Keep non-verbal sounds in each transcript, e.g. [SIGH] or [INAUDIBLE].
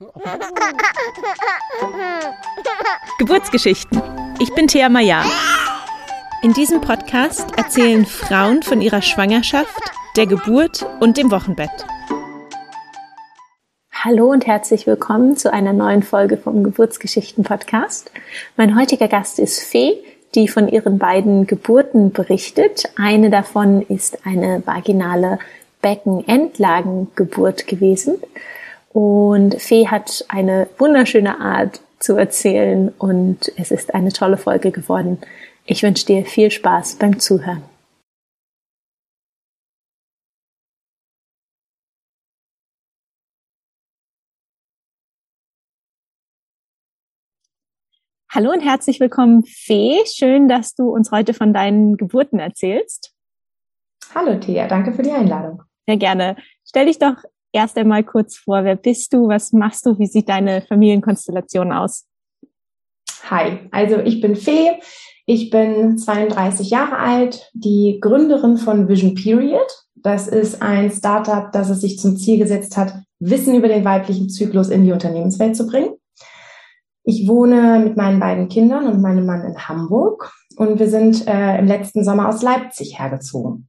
[LAUGHS] Geburtsgeschichten. Ich bin Thea Maya. In diesem Podcast erzählen Frauen von ihrer Schwangerschaft, der Geburt und dem Wochenbett. Hallo und herzlich willkommen zu einer neuen Folge vom Geburtsgeschichten Podcast. Mein heutiger Gast ist Fee, die von ihren beiden Geburten berichtet. Eine davon ist eine vaginale Beckenendlagengeburt gewesen. Und Fee hat eine wunderschöne Art zu erzählen und es ist eine tolle Folge geworden. Ich wünsche dir viel Spaß beim Zuhören. Hallo und herzlich willkommen, Fee. Schön, dass du uns heute von deinen Geburten erzählst. Hallo, Thea. Danke für die Einladung. Sehr gerne. Stell dich doch erst einmal kurz vor, wer bist du, was machst du, wie sieht deine Familienkonstellation aus? Hi, also ich bin Fee, ich bin 32 Jahre alt, die Gründerin von Vision Period. Das ist ein Startup, das es sich zum Ziel gesetzt hat, Wissen über den weiblichen Zyklus in die Unternehmenswelt zu bringen. Ich wohne mit meinen beiden Kindern und meinem Mann in Hamburg und wir sind äh, im letzten Sommer aus Leipzig hergezogen.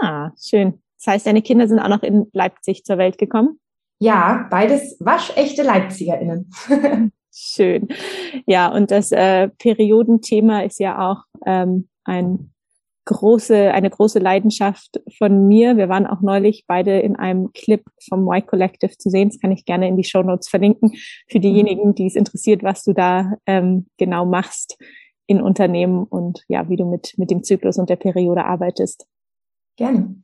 Ah, schön. Das heißt, deine Kinder sind auch noch in Leipzig zur Welt gekommen? Ja, beides waschechte LeipzigerInnen. [LAUGHS] Schön. Ja, und das äh, Periodenthema ist ja auch ähm, ein große, eine große Leidenschaft von mir. Wir waren auch neulich beide in einem Clip vom Y Collective zu sehen. Das kann ich gerne in die Show Notes verlinken für diejenigen, die es interessiert, was du da ähm, genau machst in Unternehmen und ja, wie du mit, mit dem Zyklus und der Periode arbeitest. Gerne.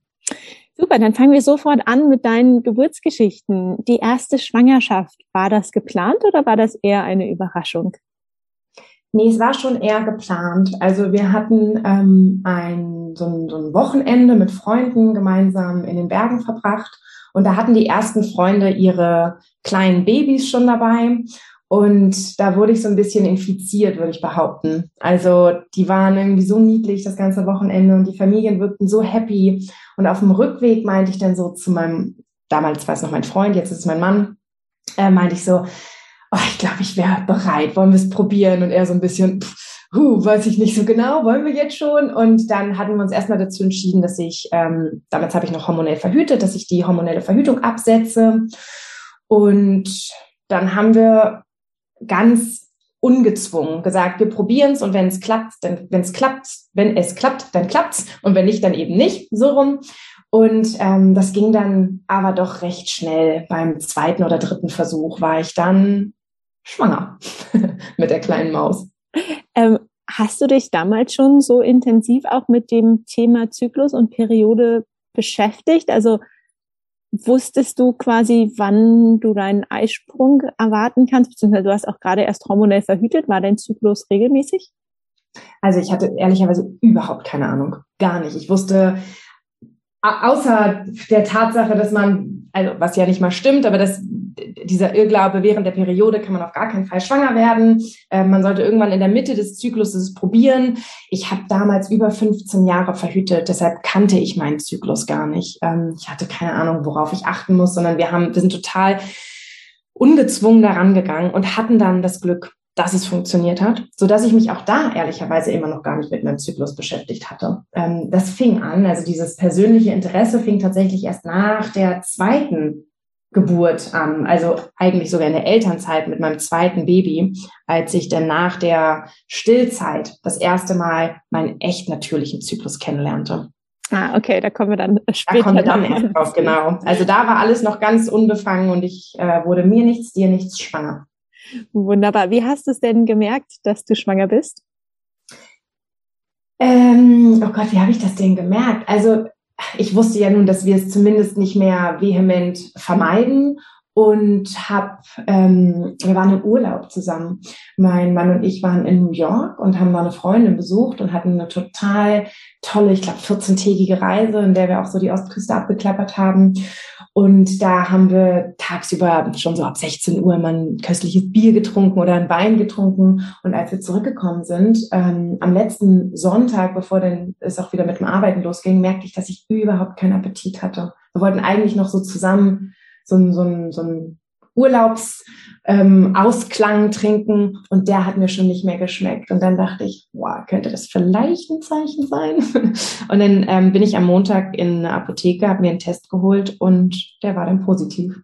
Super, dann fangen wir sofort an mit deinen Geburtsgeschichten. Die erste Schwangerschaft, war das geplant oder war das eher eine Überraschung? Nee, es war schon eher geplant. Also wir hatten ähm, ein, so, ein, so ein Wochenende mit Freunden gemeinsam in den Bergen verbracht. Und da hatten die ersten Freunde ihre kleinen Babys schon dabei. Und da wurde ich so ein bisschen infiziert, würde ich behaupten. Also die waren irgendwie so niedlich das ganze Wochenende und die Familien wirkten so happy. Und auf dem Rückweg meinte ich dann so zu meinem, damals war es noch mein Freund, jetzt ist es mein Mann, äh, meinte ich so, oh, ich glaube, ich wäre bereit, wollen wir es probieren? Und er so ein bisschen, pff, huh, weiß ich nicht so genau, wollen wir jetzt schon? Und dann hatten wir uns erstmal dazu entschieden, dass ich, ähm, damals habe ich noch hormonell verhütet, dass ich die hormonelle Verhütung absetze. Und dann haben wir ganz ungezwungen gesagt, wir probieren es und wenn es klappt, dann wenn es klappt, wenn es klappt, dann klappt's und wenn nicht, dann eben nicht so rum. Und ähm, das ging dann aber doch recht schnell. Beim zweiten oder dritten Versuch war ich dann schwanger [LAUGHS] mit der kleinen Maus. Ähm, hast du dich damals schon so intensiv auch mit dem Thema Zyklus und Periode beschäftigt? Also wusstest du quasi, wann du deinen Eisprung erwarten kannst? Beziehungsweise du hast auch gerade erst hormonell verhütet. War dein Zyklus regelmäßig? Also ich hatte ehrlicherweise überhaupt keine Ahnung. Gar nicht. Ich wusste, außer der Tatsache, dass man, also was ja nicht mal stimmt, aber dass dieser Irrglaube, während der Periode kann man auf gar keinen Fall schwanger werden. Äh, man sollte irgendwann in der Mitte des Zykluses probieren. Ich habe damals über 15 Jahre verhütet, deshalb kannte ich meinen Zyklus gar nicht. Ähm, ich hatte keine Ahnung, worauf ich achten muss, sondern wir haben, wir sind total ungezwungen daran gegangen und hatten dann das Glück, dass es funktioniert hat, so dass ich mich auch da ehrlicherweise immer noch gar nicht mit meinem Zyklus beschäftigt hatte. Ähm, das fing an, also dieses persönliche Interesse fing tatsächlich erst nach der zweiten Geburt an, also eigentlich sogar in der Elternzeit mit meinem zweiten Baby, als ich dann nach der Stillzeit das erste Mal meinen echt natürlichen Zyklus kennenlernte. Ah, okay, da kommen wir dann später. Da kommen wir dann erst drauf, genau. Also da war alles noch ganz unbefangen und ich äh, wurde mir nichts, dir nichts schwanger. Wunderbar. Wie hast du es denn gemerkt, dass du schwanger bist? Ähm, oh Gott, wie habe ich das denn gemerkt? Also ich wusste ja nun, dass wir es zumindest nicht mehr vehement vermeiden und hab, ähm, wir waren im Urlaub zusammen. Mein Mann und ich waren in New York und haben da eine Freundin besucht und hatten eine total tolle, ich glaube, 14-tägige Reise, in der wir auch so die Ostküste abgeklappert haben. Und da haben wir tagsüber schon so ab 16 Uhr mal ein köstliches Bier getrunken oder ein Wein getrunken. Und als wir zurückgekommen sind, ähm, am letzten Sonntag, bevor dann es auch wieder mit dem Arbeiten losging, merkte ich, dass ich überhaupt keinen Appetit hatte. Wir wollten eigentlich noch so zusammen so ein, so ein, so ein Urlaubs ähm, trinken und der hat mir schon nicht mehr geschmeckt. Und dann dachte ich, boah, könnte das vielleicht ein Zeichen sein? [LAUGHS] und dann ähm, bin ich am Montag in eine Apotheke, habe mir einen Test geholt und der war dann positiv.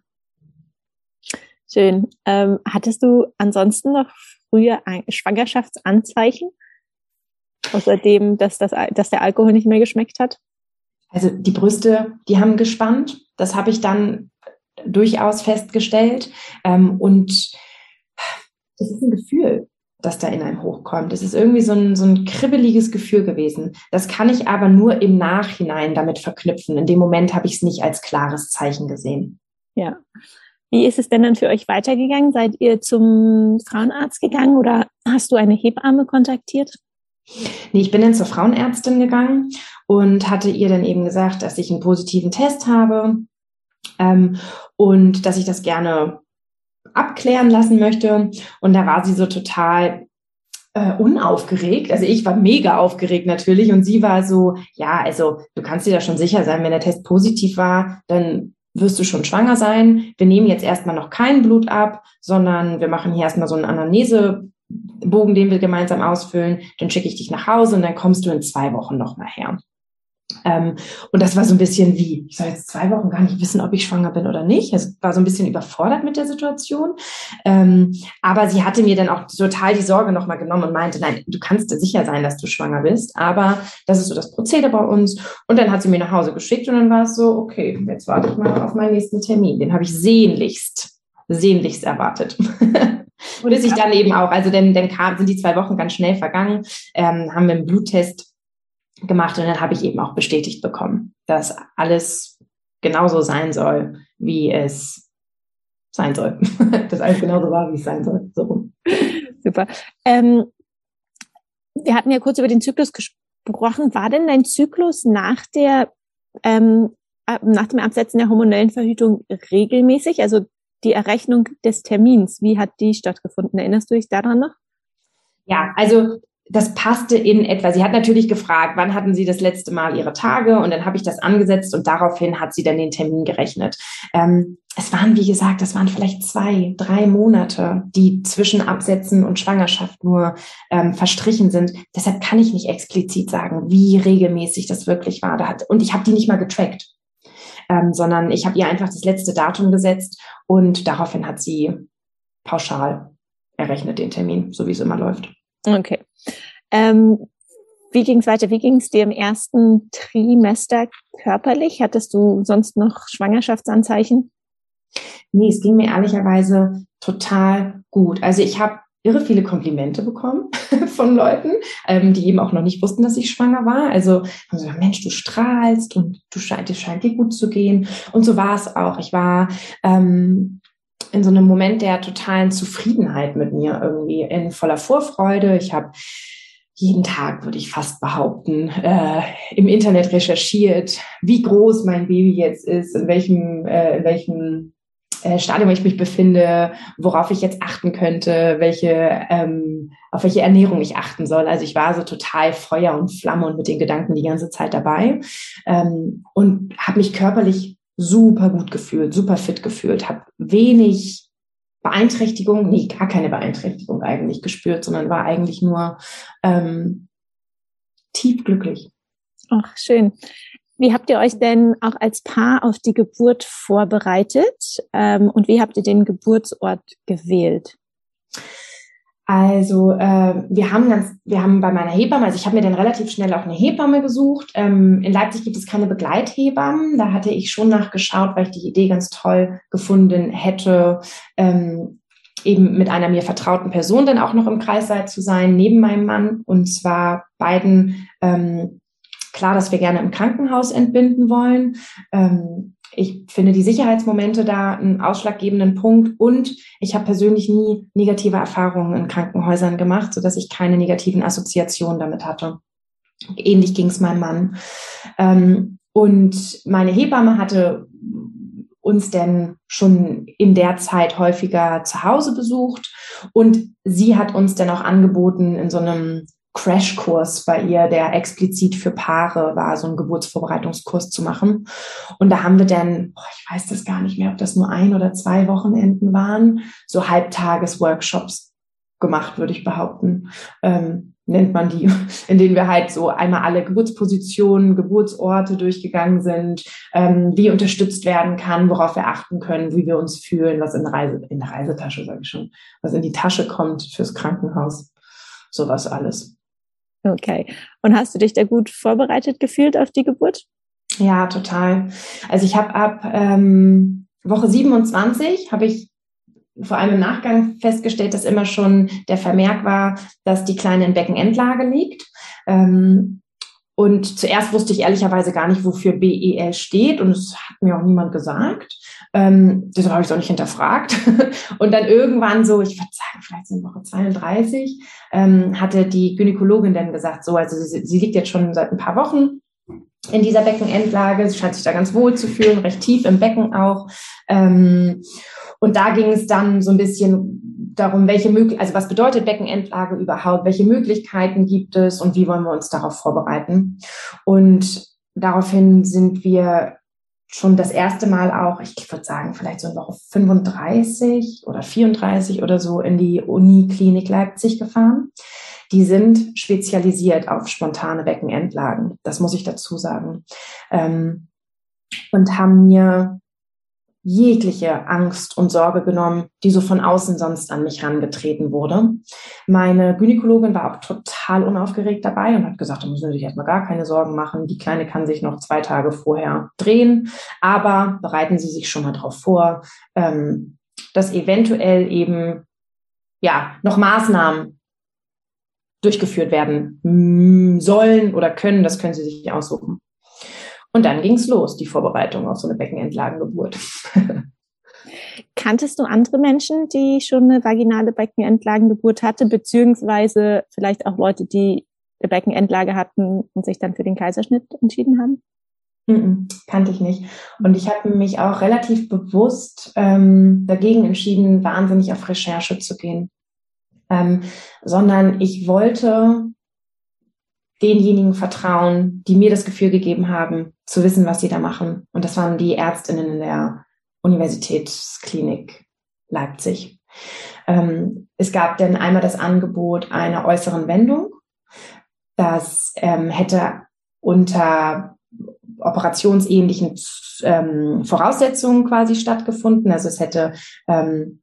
Schön. Ähm, hattest du ansonsten noch früher Schwangerschaftsanzeichen? Außerdem, dass, das, dass der Alkohol nicht mehr geschmeckt hat? Also die Brüste, die haben gespannt. Das habe ich dann durchaus festgestellt. Ähm, und das ist ein Gefühl, das da in einem hochkommt. Es ist irgendwie so ein, so ein kribbeliges Gefühl gewesen. Das kann ich aber nur im Nachhinein damit verknüpfen. In dem Moment habe ich es nicht als klares Zeichen gesehen. Ja. Wie ist es denn dann für euch weitergegangen? Seid ihr zum Frauenarzt gegangen oder hast du eine Hebamme kontaktiert? Nee, ich bin dann zur Frauenärztin gegangen und hatte ihr dann eben gesagt, dass ich einen positiven Test habe ähm, und dass ich das gerne abklären lassen möchte. Und da war sie so total äh, unaufgeregt. Also ich war mega aufgeregt natürlich und sie war so, ja, also du kannst dir da schon sicher sein, wenn der Test positiv war, dann wirst du schon schwanger sein. Wir nehmen jetzt erstmal noch kein Blut ab, sondern wir machen hier erstmal so einen Anamnesebogen, den wir gemeinsam ausfüllen. Dann schicke ich dich nach Hause und dann kommst du in zwei Wochen nochmal her. Ähm, und das war so ein bisschen wie, ich soll jetzt zwei Wochen gar nicht wissen, ob ich schwanger bin oder nicht. Es war so ein bisschen überfordert mit der Situation. Ähm, aber sie hatte mir dann auch total die Sorge nochmal genommen und meinte, nein, du kannst dir sicher sein, dass du schwanger bist, aber das ist so das Prozedere bei uns. Und dann hat sie mir nach Hause geschickt und dann war es so, okay, jetzt warte ich mal auf meinen nächsten Termin. Den habe ich sehnlichst, sehnlichst erwartet. [LAUGHS] Und bis ich dann eben auch, also dann, dann kam, sind die zwei Wochen ganz schnell vergangen, ähm, haben wir einen Bluttest gemacht und dann habe ich eben auch bestätigt bekommen, dass alles genauso sein soll, wie es sein soll. [LAUGHS] dass alles genauso war, wie es sein soll. So Super. Ähm, wir hatten ja kurz über den Zyklus gesprochen. War denn dein Zyklus nach der ähm, nach dem Absetzen der hormonellen Verhütung regelmäßig? Also die Errechnung des Termins, wie hat die stattgefunden? Erinnerst du dich daran noch? Ja, also das passte in etwa. Sie hat natürlich gefragt, wann hatten Sie das letzte Mal Ihre Tage? Und dann habe ich das angesetzt und daraufhin hat sie dann den Termin gerechnet. Ähm, es waren, wie gesagt, das waren vielleicht zwei, drei Monate, die zwischen Absetzen und Schwangerschaft nur ähm, verstrichen sind. Deshalb kann ich nicht explizit sagen, wie regelmäßig das wirklich war. Und ich habe die nicht mal getrackt, ähm, sondern ich habe ihr einfach das letzte Datum gesetzt und daraufhin hat sie pauschal errechnet den Termin, so wie es immer läuft. Okay. Ähm, wie ging es weiter? Wie ging es dir im ersten Trimester körperlich? Hattest du sonst noch Schwangerschaftsanzeichen? Nee, es ging mir ehrlicherweise total gut. Also ich habe irre viele Komplimente bekommen [LAUGHS] von Leuten, ähm, die eben auch noch nicht wussten, dass ich schwanger war. Also haben so, Mensch, du strahlst und du scheint, dir scheint dir gut zu gehen. Und so war es auch. Ich war ähm, in so einem Moment der totalen Zufriedenheit mit mir irgendwie, in voller Vorfreude. Ich habe jeden Tag, würde ich fast behaupten, äh, im Internet recherchiert, wie groß mein Baby jetzt ist, in welchem, äh, in welchem äh, Stadium ich mich befinde, worauf ich jetzt achten könnte, welche, ähm, auf welche Ernährung ich achten soll. Also ich war so total Feuer und Flamme und mit den Gedanken die ganze Zeit dabei ähm, und habe mich körperlich super gut gefühlt, super fit gefühlt, habe wenig Beeinträchtigung, nee, gar keine Beeinträchtigung eigentlich gespürt, sondern war eigentlich nur ähm, tief glücklich. Ach, schön. Wie habt ihr euch denn auch als Paar auf die Geburt vorbereitet ähm, und wie habt ihr den Geburtsort gewählt? Also äh, wir haben ganz, wir haben bei meiner Hebamme, also ich habe mir dann relativ schnell auch eine Hebamme gesucht. Ähm, in Leipzig gibt es keine Begleithebammen. Da hatte ich schon nachgeschaut, weil ich die Idee ganz toll gefunden hätte, ähm, eben mit einer mir vertrauten Person dann auch noch im Kreissaal zu sein, neben meinem Mann. Und zwar beiden ähm, klar, dass wir gerne im Krankenhaus entbinden wollen. Ähm, ich finde die Sicherheitsmomente da einen ausschlaggebenden Punkt und ich habe persönlich nie negative Erfahrungen in Krankenhäusern gemacht, so dass ich keine negativen Assoziationen damit hatte. Ähnlich ging es meinem Mann. Ähm, und meine Hebamme hatte uns denn schon in der Zeit häufiger zu Hause besucht und sie hat uns dann auch angeboten, in so einem Crashkurs bei ihr, der explizit für Paare war, so einen Geburtsvorbereitungskurs zu machen. Und da haben wir dann, oh, ich weiß das gar nicht mehr, ob das nur ein oder zwei Wochenenden waren, so Halbtages-Workshops gemacht, würde ich behaupten. Ähm, nennt man die, [LAUGHS] in denen wir halt so einmal alle Geburtspositionen, Geburtsorte durchgegangen sind, ähm, wie unterstützt werden kann, worauf wir achten können, wie wir uns fühlen, was in Reise, in der Reisetasche, sage ich schon, was in die Tasche kommt fürs Krankenhaus, sowas alles. Okay. Und hast du dich da gut vorbereitet gefühlt auf die Geburt? Ja, total. Also ich habe ab ähm, Woche 27 habe ich vor allem im Nachgang festgestellt, dass immer schon der Vermerk war, dass die Kleine in Beckenendlage liegt. Ähm, und zuerst wusste ich ehrlicherweise gar nicht, wofür BEL steht und es hat mir auch niemand gesagt. Ähm, deshalb habe ich auch nicht hinterfragt. [LAUGHS] und dann irgendwann so, ich würde sagen, vielleicht in Woche 32, ähm, hatte die Gynäkologin dann gesagt, so, also sie, sie liegt jetzt schon seit ein paar Wochen in dieser Beckenendlage. Sie scheint sich da ganz wohl zu fühlen, recht tief im Becken auch. Ähm, und da ging es dann so ein bisschen darum, welche möglich, also was bedeutet Beckenendlage überhaupt? Welche Möglichkeiten gibt es und wie wollen wir uns darauf vorbereiten? Und daraufhin sind wir schon das erste Mal auch, ich würde sagen, vielleicht so in Woche 35 oder 34 oder so in die Uniklinik Leipzig gefahren. Die sind spezialisiert auf spontane Beckenendlagen. Das muss ich dazu sagen. Ähm, und haben mir jegliche Angst und Sorge genommen, die so von außen sonst an mich rangetreten wurde. Meine Gynäkologin war auch total unaufgeregt dabei und hat gesagt, da müssen Sie sich erstmal gar keine Sorgen machen. Die Kleine kann sich noch zwei Tage vorher drehen, aber bereiten Sie sich schon mal darauf vor, ähm, dass eventuell eben ja noch Maßnahmen durchgeführt werden sollen oder können. Das können Sie sich aussuchen. Und dann ging es los, die Vorbereitung auf so eine Beckenendlagengeburt. [LAUGHS] Kanntest du andere Menschen, die schon eine vaginale Beckenendlagengeburt hatte, beziehungsweise vielleicht auch Leute, die eine Beckenendlage hatten und sich dann für den Kaiserschnitt entschieden haben? Mm kannte ich nicht. Und ich habe mich auch relativ bewusst ähm, dagegen entschieden, wahnsinnig auf Recherche zu gehen. Ähm, sondern ich wollte denjenigen vertrauen, die mir das Gefühl gegeben haben, zu wissen, was sie da machen. Und das waren die Ärztinnen in der Universitätsklinik Leipzig. Ähm, es gab dann einmal das Angebot einer äußeren Wendung. Das ähm, hätte unter operationsähnlichen ähm, Voraussetzungen quasi stattgefunden. Also es hätte ähm,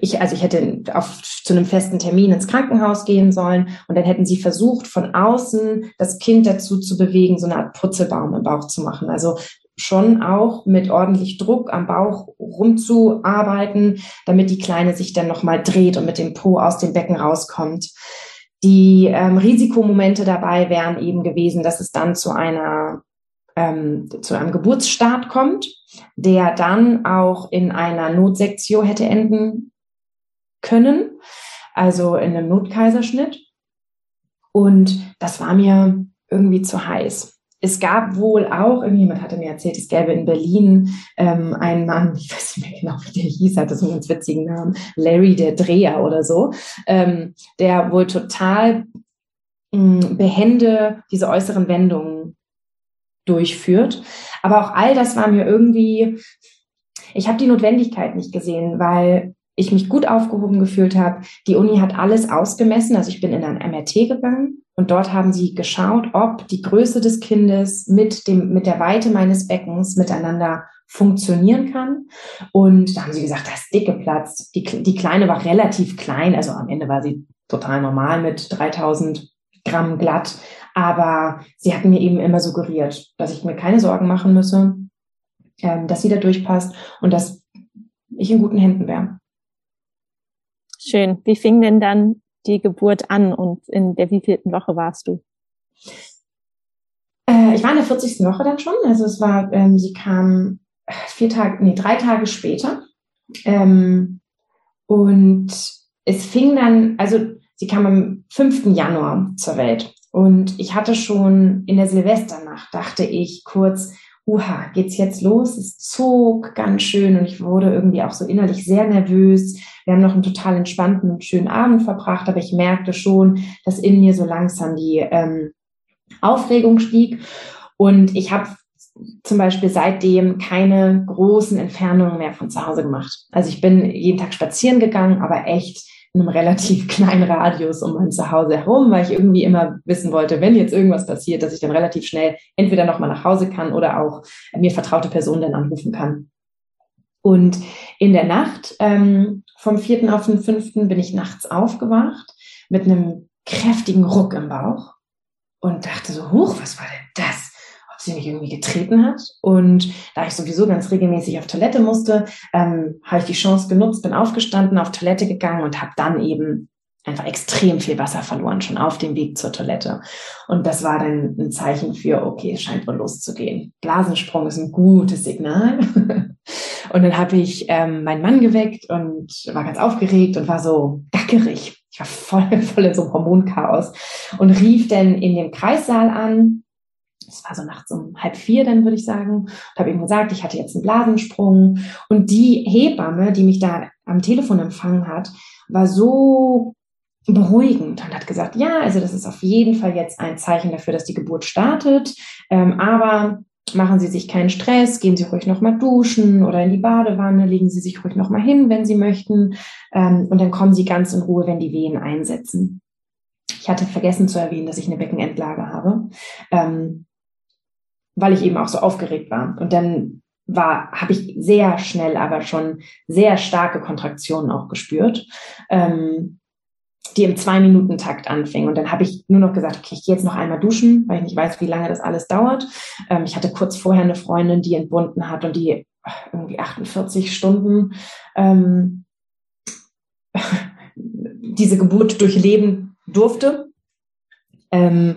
ich, also ich hätte auf, zu einem festen Termin ins Krankenhaus gehen sollen und dann hätten sie versucht, von außen das Kind dazu zu bewegen, so eine Art Putzelbaum im Bauch zu machen. Also schon auch mit ordentlich Druck am Bauch rumzuarbeiten, damit die Kleine sich dann nochmal dreht und mit dem Po aus dem Becken rauskommt. Die ähm, Risikomomente dabei wären eben gewesen, dass es dann zu einer ähm, zu einem Geburtsstart kommt, der dann auch in einer Notsektio hätte enden können, also in einem Notkaiserschnitt. Und das war mir irgendwie zu heiß. Es gab wohl auch, irgendjemand hatte mir erzählt, es gäbe in Berlin ähm, einen Mann, [LAUGHS] ich weiß nicht mehr genau, wie der hieß, hat das einen ganz witzigen Namen, Larry der Dreher oder so, ähm, der wohl total mh, mm, behende diese äußeren Wendungen durchführt. Aber auch all das war mir irgendwie, ich habe die Notwendigkeit nicht gesehen, weil ich mich gut aufgehoben gefühlt habe. Die Uni hat alles ausgemessen. Also ich bin in ein MRT gegangen und dort haben sie geschaut, ob die Größe des Kindes mit dem, mit der Weite meines Beckens miteinander funktionieren kann. Und da haben sie gesagt, da ist dick geplatzt. Die, die Kleine war relativ klein. Also am Ende war sie total normal mit 3000 Gramm glatt. Aber sie hatten mir eben immer suggeriert, dass ich mir keine Sorgen machen müsse, ähm, dass sie da durchpasst und dass ich in guten Händen wäre. Schön. Wie fing denn dann die Geburt an und in der wievielten Woche warst du? Äh, ich war in der 40. Woche dann schon. Also es war, ähm, sie kam vier Tage, nee, drei Tage später. Ähm, und es fing dann, also sie kam am 5. Januar zur Welt. Und ich hatte schon in der Silvesternacht, dachte ich kurz, uha, geht's jetzt los? Es zog ganz schön und ich wurde irgendwie auch so innerlich sehr nervös. Wir haben noch einen total entspannten und schönen Abend verbracht, aber ich merkte schon, dass in mir so langsam die ähm, Aufregung stieg. Und ich habe zum Beispiel seitdem keine großen Entfernungen mehr von zu Hause gemacht. Also ich bin jeden Tag spazieren gegangen, aber echt einem relativ [LAUGHS] kleinen Radius um mein Zuhause herum, weil ich irgendwie immer wissen wollte, wenn jetzt irgendwas passiert, dass ich dann relativ schnell entweder nochmal nach Hause kann oder auch mir vertraute Personen dann anrufen kann. Und in der Nacht ähm, vom vierten auf den fünften bin ich nachts aufgewacht mit einem kräftigen Ruck im Bauch und dachte so, huch, was war denn das? Sie mich irgendwie getreten hat. Und da ich sowieso ganz regelmäßig auf Toilette musste, ähm, habe ich die Chance genutzt, bin aufgestanden, auf Toilette gegangen und habe dann eben einfach extrem viel Wasser verloren, schon auf dem Weg zur Toilette. Und das war dann ein Zeichen für, okay, es scheint wohl loszugehen. Blasensprung ist ein gutes Signal. [LAUGHS] und dann habe ich ähm, meinen Mann geweckt und war ganz aufgeregt und war so gackerig. Ich war voll, [LAUGHS] voll in so einem Hormonchaos und rief dann in dem Kreissaal an das war so nachts um halb vier, dann würde ich sagen, und habe ihm gesagt, ich hatte jetzt einen Blasensprung. Und die Hebamme, die mich da am Telefon empfangen hat, war so beruhigend und hat gesagt, ja, also das ist auf jeden Fall jetzt ein Zeichen dafür, dass die Geburt startet, ähm, aber machen Sie sich keinen Stress, gehen Sie ruhig nochmal duschen oder in die Badewanne, legen Sie sich ruhig nochmal hin, wenn Sie möchten, ähm, und dann kommen Sie ganz in Ruhe, wenn die Wehen einsetzen. Ich hatte vergessen zu erwähnen, dass ich eine Beckenendlage habe. Ähm, weil ich eben auch so aufgeregt war. Und dann war, habe ich sehr schnell aber schon sehr starke Kontraktionen auch gespürt, ähm, die im Zwei-Minuten-Takt anfingen. Und dann habe ich nur noch gesagt, okay, ich gehe jetzt noch einmal duschen, weil ich nicht weiß, wie lange das alles dauert. Ähm, ich hatte kurz vorher eine Freundin, die entbunden hat und die irgendwie 48 Stunden ähm, [LAUGHS] diese Geburt durchleben durfte. Ähm,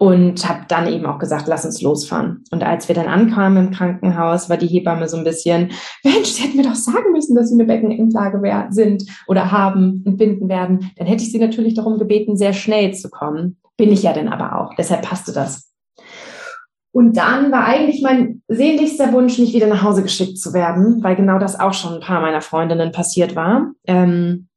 und habe dann eben auch gesagt, lass uns losfahren. Und als wir dann ankamen im Krankenhaus, war die Hebamme so ein bisschen, Mensch, sie hätten mir doch sagen müssen, dass sie eine Beckenendlage sind oder haben, entbinden werden. Dann hätte ich sie natürlich darum gebeten, sehr schnell zu kommen. Bin ich ja dann aber auch. Deshalb passte das. Und dann war eigentlich mein sehnlichster Wunsch, nicht wieder nach Hause geschickt zu werden, weil genau das auch schon ein paar meiner Freundinnen passiert war. Ähm,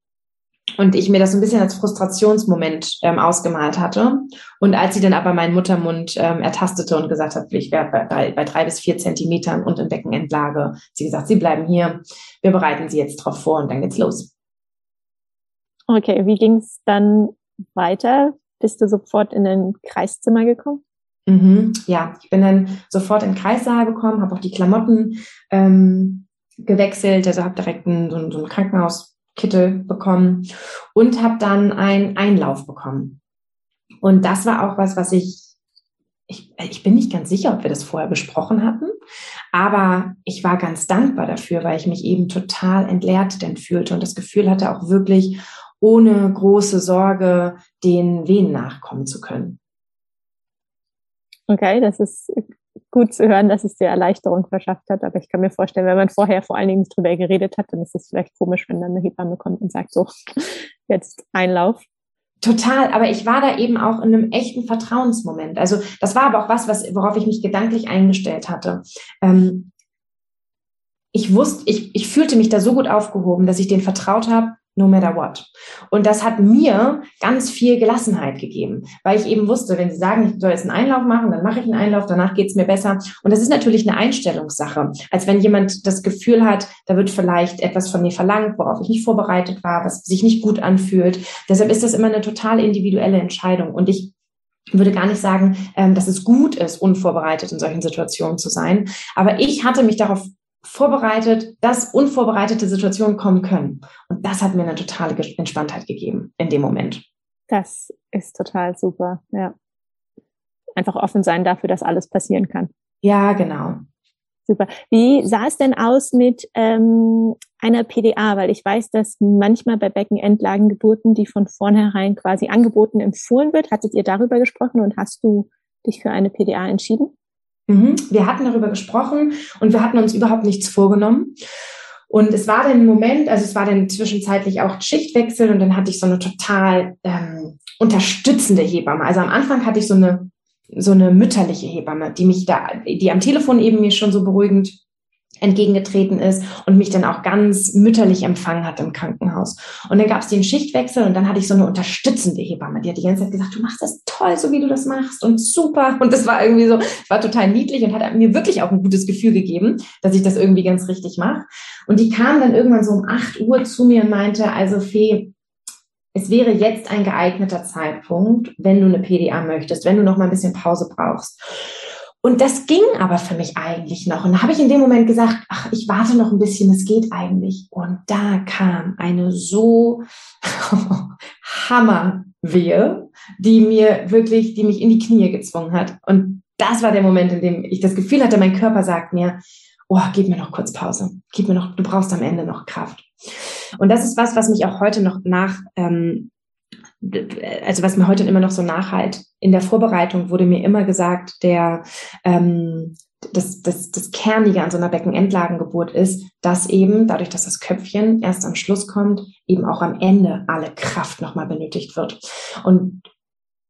und ich mir das so ein bisschen als Frustrationsmoment ähm, ausgemalt hatte. Und als sie dann aber meinen Muttermund ähm, ertastete und gesagt hat, ich wäre bei, bei, bei drei bis vier Zentimetern und in Beckenendlage, sie gesagt, sie bleiben hier, wir bereiten sie jetzt drauf vor und dann geht's los. Okay, wie ging es dann weiter? Bist du sofort in ein Kreiszimmer gekommen? Mhm, ja, ich bin dann sofort in den Kreissaal gekommen, habe auch die Klamotten ähm, gewechselt, also habe direkt ein, so, ein, so ein Krankenhaus Kittel bekommen und habe dann einen Einlauf bekommen. Und das war auch was, was ich, ich, ich bin nicht ganz sicher, ob wir das vorher besprochen hatten, aber ich war ganz dankbar dafür, weil ich mich eben total entleert denn fühlte und das Gefühl hatte, auch wirklich ohne große Sorge den Wehen nachkommen zu können. Okay, das ist gut zu hören, dass es dir Erleichterung verschafft hat. Aber ich kann mir vorstellen, wenn man vorher vor allen Dingen drüber geredet hat, dann ist es vielleicht komisch, wenn dann eine Hebamme kommt und sagt so, [LAUGHS] jetzt Einlauf. Total, aber ich war da eben auch in einem echten Vertrauensmoment. Also das war aber auch was, was worauf ich mich gedanklich eingestellt hatte. Ähm, ich wusste, ich, ich fühlte mich da so gut aufgehoben, dass ich denen vertraut habe, no matter what. Und das hat mir ganz viel Gelassenheit gegeben, weil ich eben wusste, wenn sie sagen, ich soll jetzt einen Einlauf machen, dann mache ich einen Einlauf, danach geht's mir besser. Und das ist natürlich eine Einstellungssache, als wenn jemand das Gefühl hat, da wird vielleicht etwas von mir verlangt, worauf ich nicht vorbereitet war, was sich nicht gut anfühlt. Deshalb ist das immer eine total individuelle Entscheidung. Und ich würde gar nicht sagen, ähm, dass es gut ist, unvorbereitet in solchen Situationen zu sein. Aber ich hatte mich darauf vorbereitet, dass unvorbereitete Situationen kommen können. Und das hat mir eine totale Entspanntheit gegeben in dem Moment. Das ist total super, ja. Einfach offen sein dafür, dass alles passieren kann. Ja, genau. Super. Wie sah es denn aus mit ähm, einer PDA? Weil ich weiß, dass manchmal bei Beckenendlagengeburten, die von vornherein quasi angeboten empfohlen wird. Hattet ihr darüber gesprochen und hast du dich für eine PDA entschieden? Mhm. Wir hatten darüber gesprochen und wir hatten uns überhaupt nichts vorgenommen. Und es war dann ein Moment, also es war dann zwischenzeitlich auch Schichtwechsel und dann hatte ich so eine total ähm, unterstützende Hebamme. Also am Anfang hatte ich so eine so eine mütterliche Hebamme, die mich da, die am Telefon eben mir schon so beruhigend entgegengetreten ist und mich dann auch ganz mütterlich empfangen hat im Krankenhaus. Und dann gab es den Schichtwechsel und dann hatte ich so eine unterstützende Hebamme, die hat die ganze Zeit gesagt, du machst das toll, so wie du das machst und super. Und das war irgendwie so, war total niedlich und hat mir wirklich auch ein gutes Gefühl gegeben, dass ich das irgendwie ganz richtig mache. Und die kam dann irgendwann so um acht Uhr zu mir und meinte, also Fee, es wäre jetzt ein geeigneter Zeitpunkt, wenn du eine PDA möchtest, wenn du noch mal ein bisschen Pause brauchst. Und das ging aber für mich eigentlich noch. Und da habe ich in dem Moment gesagt, ach, ich warte noch ein bisschen, es geht eigentlich. Und da kam eine so [LAUGHS] Hammerwehe, die mir wirklich, die mich in die Knie gezwungen hat. Und das war der Moment, in dem ich das Gefühl hatte, mein Körper sagt mir, oh, gib mir noch kurz Pause. Gib mir noch, du brauchst am Ende noch Kraft. Und das ist was, was mich auch heute noch nach, ähm, also was mir heute immer noch so nachhalt. In der Vorbereitung wurde mir immer gesagt, der ähm, das, das, das Kernige an so einer Beckenendlagengeburt ist, dass eben dadurch, dass das Köpfchen erst am Schluss kommt, eben auch am Ende alle Kraft nochmal benötigt wird. Und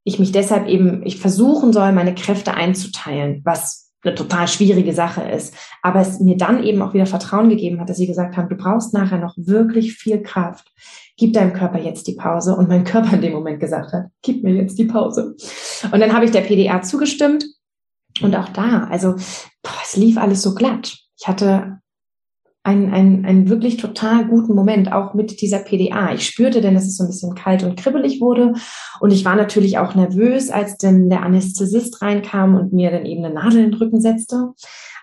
ich mich deshalb eben, ich versuchen soll, meine Kräfte einzuteilen, was eine total schwierige Sache ist. Aber es mir dann eben auch wieder Vertrauen gegeben hat, dass sie gesagt haben, du brauchst nachher noch wirklich viel Kraft. Gib deinem Körper jetzt die Pause. Und mein Körper in dem Moment gesagt hat, gib mir jetzt die Pause. Und dann habe ich der PDA zugestimmt. Und auch da, also boah, es lief alles so glatt. Ich hatte einen, einen, einen wirklich total guten Moment, auch mit dieser PDA. Ich spürte denn, dass es so ein bisschen kalt und kribbelig wurde. Und ich war natürlich auch nervös, als denn der Anästhesist reinkam und mir dann eben eine Nadel in den Rücken setzte.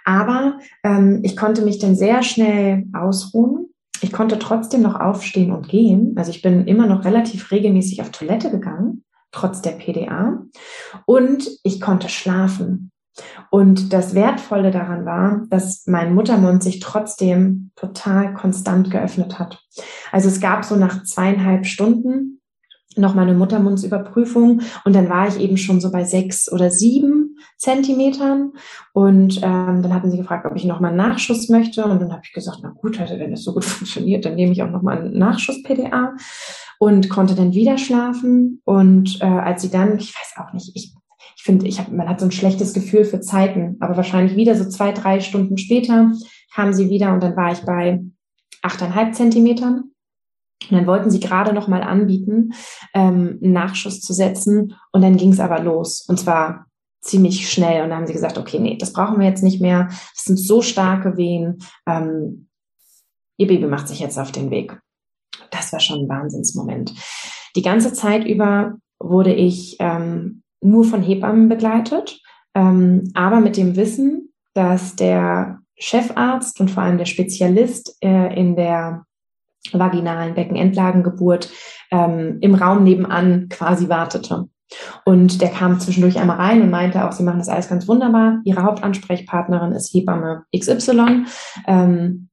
Aber ähm, ich konnte mich dann sehr schnell ausruhen. Ich konnte trotzdem noch aufstehen und gehen. Also ich bin immer noch relativ regelmäßig auf Toilette gegangen, trotz der PDA. Und ich konnte schlafen. Und das Wertvolle daran war, dass mein Muttermund sich trotzdem total konstant geöffnet hat. Also es gab so nach zweieinhalb Stunden noch mal eine Muttermundsüberprüfung und dann war ich eben schon so bei sechs oder sieben Zentimetern. Und ähm, dann hatten sie gefragt, ob ich noch mal einen Nachschuss möchte. Und dann habe ich gesagt, na gut, also wenn es so gut [LAUGHS] funktioniert, dann nehme ich auch noch mal einen Nachschuss PDA und konnte dann wieder schlafen. Und äh, als sie dann, ich weiß auch nicht, ich ich finde, ich hab, man hat so ein schlechtes Gefühl für Zeiten, aber wahrscheinlich wieder so zwei, drei Stunden später kam sie wieder und dann war ich bei achteinhalb Zentimetern. Und dann wollten sie gerade noch mal anbieten, ähm, einen Nachschuss zu setzen. Und dann ging es aber los. Und zwar ziemlich schnell. Und dann haben sie gesagt, okay, nee, das brauchen wir jetzt nicht mehr. Das sind so starke Wehen. Ähm, ihr Baby macht sich jetzt auf den Weg. Das war schon ein Wahnsinnsmoment. Die ganze Zeit über wurde ich ähm, nur von Hebammen begleitet, ähm, aber mit dem Wissen, dass der Chefarzt und vor allem der Spezialist äh, in der vaginalen Beckenendlagengeburt ähm, im Raum nebenan quasi wartete. Und der kam zwischendurch einmal rein und meinte auch, sie machen das alles ganz wunderbar. Ihre Hauptansprechpartnerin ist Hebamme XY. Ähm,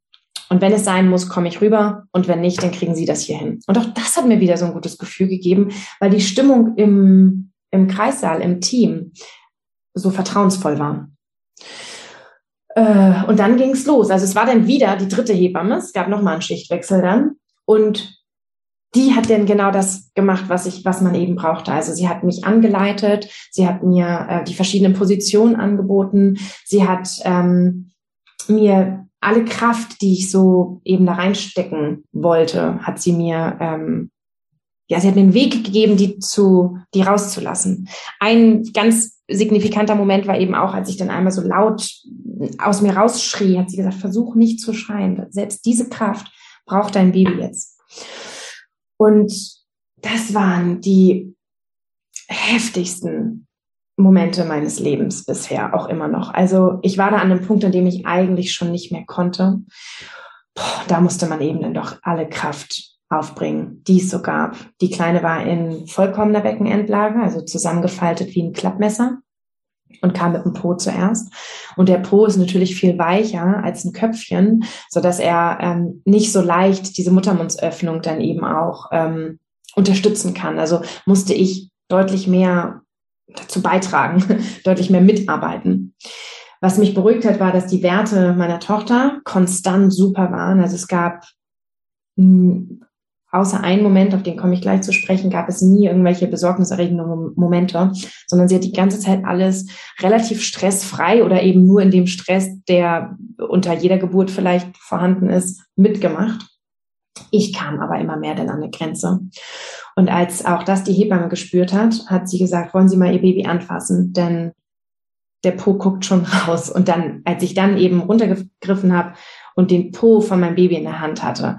und wenn es sein muss, komme ich rüber. Und wenn nicht, dann kriegen Sie das hier hin. Und auch das hat mir wieder so ein gutes Gefühl gegeben, weil die Stimmung im im Kreissaal, im Team so vertrauensvoll war. Äh, und dann ging es los. Also es war dann wieder die dritte Hebamme. Es gab nochmal einen Schichtwechsel dann. Und die hat dann genau das gemacht, was ich, was man eben brauchte. Also sie hat mich angeleitet, sie hat mir äh, die verschiedenen Positionen angeboten, sie hat ähm, mir alle Kraft, die ich so eben da reinstecken wollte, hat sie mir ähm, ja, sie hat mir einen Weg gegeben, die zu, die rauszulassen. Ein ganz signifikanter Moment war eben auch, als ich dann einmal so laut aus mir rausschrie, hat sie gesagt, versuch nicht zu schreien. Selbst diese Kraft braucht dein Baby jetzt. Und das waren die heftigsten Momente meines Lebens bisher, auch immer noch. Also ich war da an einem Punkt, an dem ich eigentlich schon nicht mehr konnte. Boah, da musste man eben dann doch alle Kraft aufbringen, die es so gab. Die Kleine war in vollkommener Beckenendlage, also zusammengefaltet wie ein Klappmesser und kam mit dem Po zuerst. Und der Po ist natürlich viel weicher als ein Köpfchen, so dass er ähm, nicht so leicht diese Muttermundsöffnung dann eben auch ähm, unterstützen kann. Also musste ich deutlich mehr dazu beitragen, [LAUGHS] deutlich mehr mitarbeiten. Was mich beruhigt hat, war, dass die Werte meiner Tochter konstant super waren. Also es gab außer einen Moment, auf den komme ich gleich zu sprechen, gab es nie irgendwelche besorgniserregenden Momente, sondern sie hat die ganze Zeit alles relativ stressfrei oder eben nur in dem Stress, der unter jeder Geburt vielleicht vorhanden ist, mitgemacht. Ich kam aber immer mehr dann an eine Grenze. Und als auch das die Hebamme gespürt hat, hat sie gesagt, wollen Sie mal Ihr Baby anfassen, denn der Po guckt schon raus. Und dann, als ich dann eben runtergegriffen habe und den Po von meinem Baby in der Hand hatte,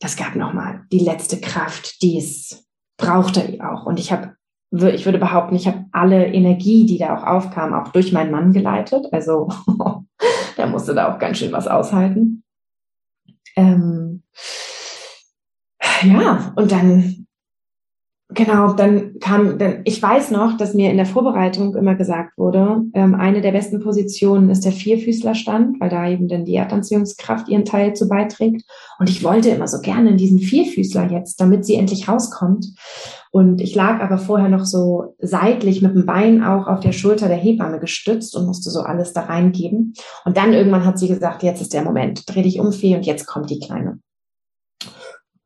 das gab nochmal die letzte Kraft, die es brauchte auch. Und ich habe, ich würde behaupten, ich habe alle Energie, die da auch aufkam, auch durch meinen Mann geleitet. Also [LAUGHS] der musste da auch ganz schön was aushalten. Ähm, ja, und dann Genau, dann kam, dann, ich weiß noch, dass mir in der Vorbereitung immer gesagt wurde, ähm, eine der besten Positionen ist der Vierfüßlerstand, weil da eben dann die Erdanziehungskraft ihren Teil zu beiträgt. Und ich wollte immer so gerne in diesen Vierfüßler jetzt, damit sie endlich rauskommt. Und ich lag aber vorher noch so seitlich mit dem Bein auch auf der Schulter der Hebamme gestützt und musste so alles da reingeben. Und dann irgendwann hat sie gesagt, jetzt ist der Moment, dreh dich um, Fee, und jetzt kommt die Kleine.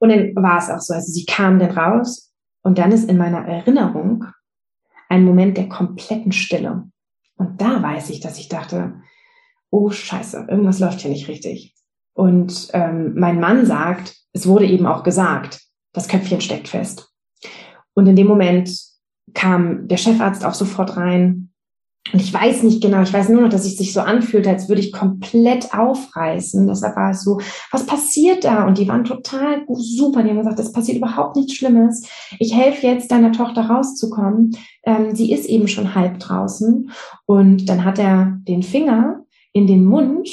Und dann war es auch so, also sie kam dann raus und dann ist in meiner Erinnerung ein Moment der kompletten Stille. Und da weiß ich, dass ich dachte, oh scheiße, irgendwas läuft hier nicht richtig. Und ähm, mein Mann sagt, es wurde eben auch gesagt, das Köpfchen steckt fest. Und in dem Moment kam der Chefarzt auch sofort rein und ich weiß nicht genau, ich weiß nur noch, dass es sich so anfühlte, als würde ich komplett aufreißen. Deshalb war es so, was passiert da? Und die waren total super. Die haben gesagt, es passiert überhaupt nichts Schlimmes. Ich helfe jetzt deiner Tochter rauszukommen. Ähm, sie ist eben schon halb draußen. Und dann hat er den Finger in den Mund,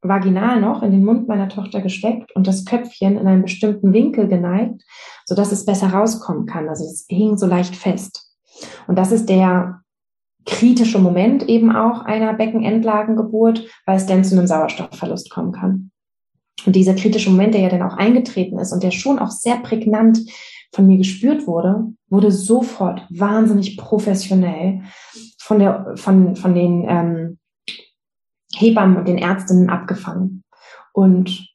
vaginal noch, in den Mund meiner Tochter gesteckt und das Köpfchen in einen bestimmten Winkel geneigt, sodass es besser rauskommen kann. Also es hing so leicht fest. Und das ist der kritische Moment eben auch einer Beckenendlagengeburt, weil es dann zu einem Sauerstoffverlust kommen kann. Und dieser kritische Moment, der ja dann auch eingetreten ist und der schon auch sehr prägnant von mir gespürt wurde, wurde sofort wahnsinnig professionell von der von von den ähm, Hebammen und den Ärztinnen abgefangen. Und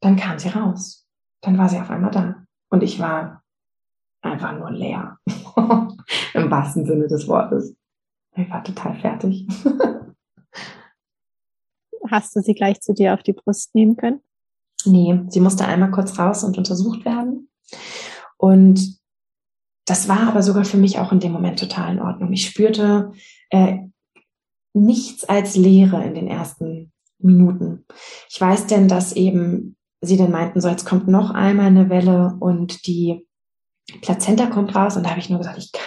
dann kam sie raus. Dann war sie auf einmal da. Und ich war einfach nur leer. [LAUGHS] Im wahrsten Sinne des Wortes. Ich war total fertig. [LAUGHS] Hast du sie gleich zu dir auf die Brust nehmen können? Nee, sie musste einmal kurz raus und untersucht werden. Und das war aber sogar für mich auch in dem Moment total in Ordnung. Ich spürte äh, nichts als Leere in den ersten Minuten. Ich weiß denn, dass eben sie dann meinten, so jetzt kommt noch einmal eine Welle und die Plazenta kommt raus und da habe ich nur gesagt, ich kann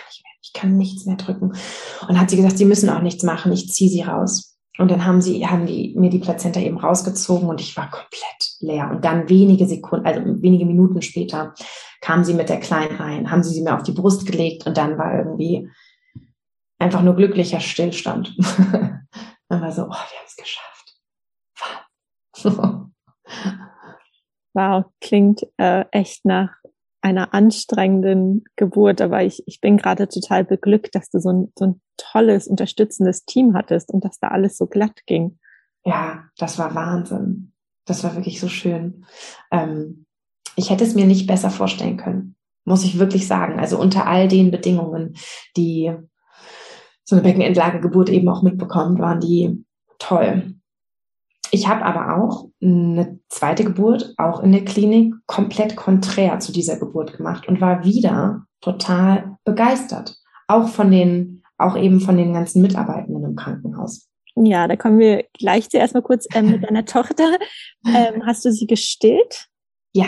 kann nichts mehr drücken. Und hat sie gesagt, sie müssen auch nichts machen, ich ziehe sie raus. Und dann haben sie, haben die mir die Plazenta eben rausgezogen und ich war komplett leer. Und dann wenige Sekunden, also wenige Minuten später kamen sie mit der Kleinen rein, haben sie sie mir auf die Brust gelegt und dann war irgendwie einfach nur glücklicher Stillstand. [LAUGHS] dann war so, oh, wir haben es geschafft. [LAUGHS] wow, klingt äh, echt nach einer anstrengenden Geburt, aber ich, ich bin gerade total beglückt, dass du so ein, so ein tolles, unterstützendes Team hattest und dass da alles so glatt ging. Ja, das war Wahnsinn. Das war wirklich so schön. Ähm, ich hätte es mir nicht besser vorstellen können, muss ich wirklich sagen. Also unter all den Bedingungen, die so eine Beckenendlagegeburt eben auch mitbekommt, waren die toll. Ich habe aber auch eine zweite Geburt, auch in der Klinik, komplett konträr zu dieser Geburt gemacht und war wieder total begeistert. Auch von den, auch eben von den ganzen Mitarbeitenden im Krankenhaus. Ja, da kommen wir gleich zuerst mal kurz ähm, mit [LAUGHS] deiner Tochter. Ähm, hast du sie gestillt? Ja,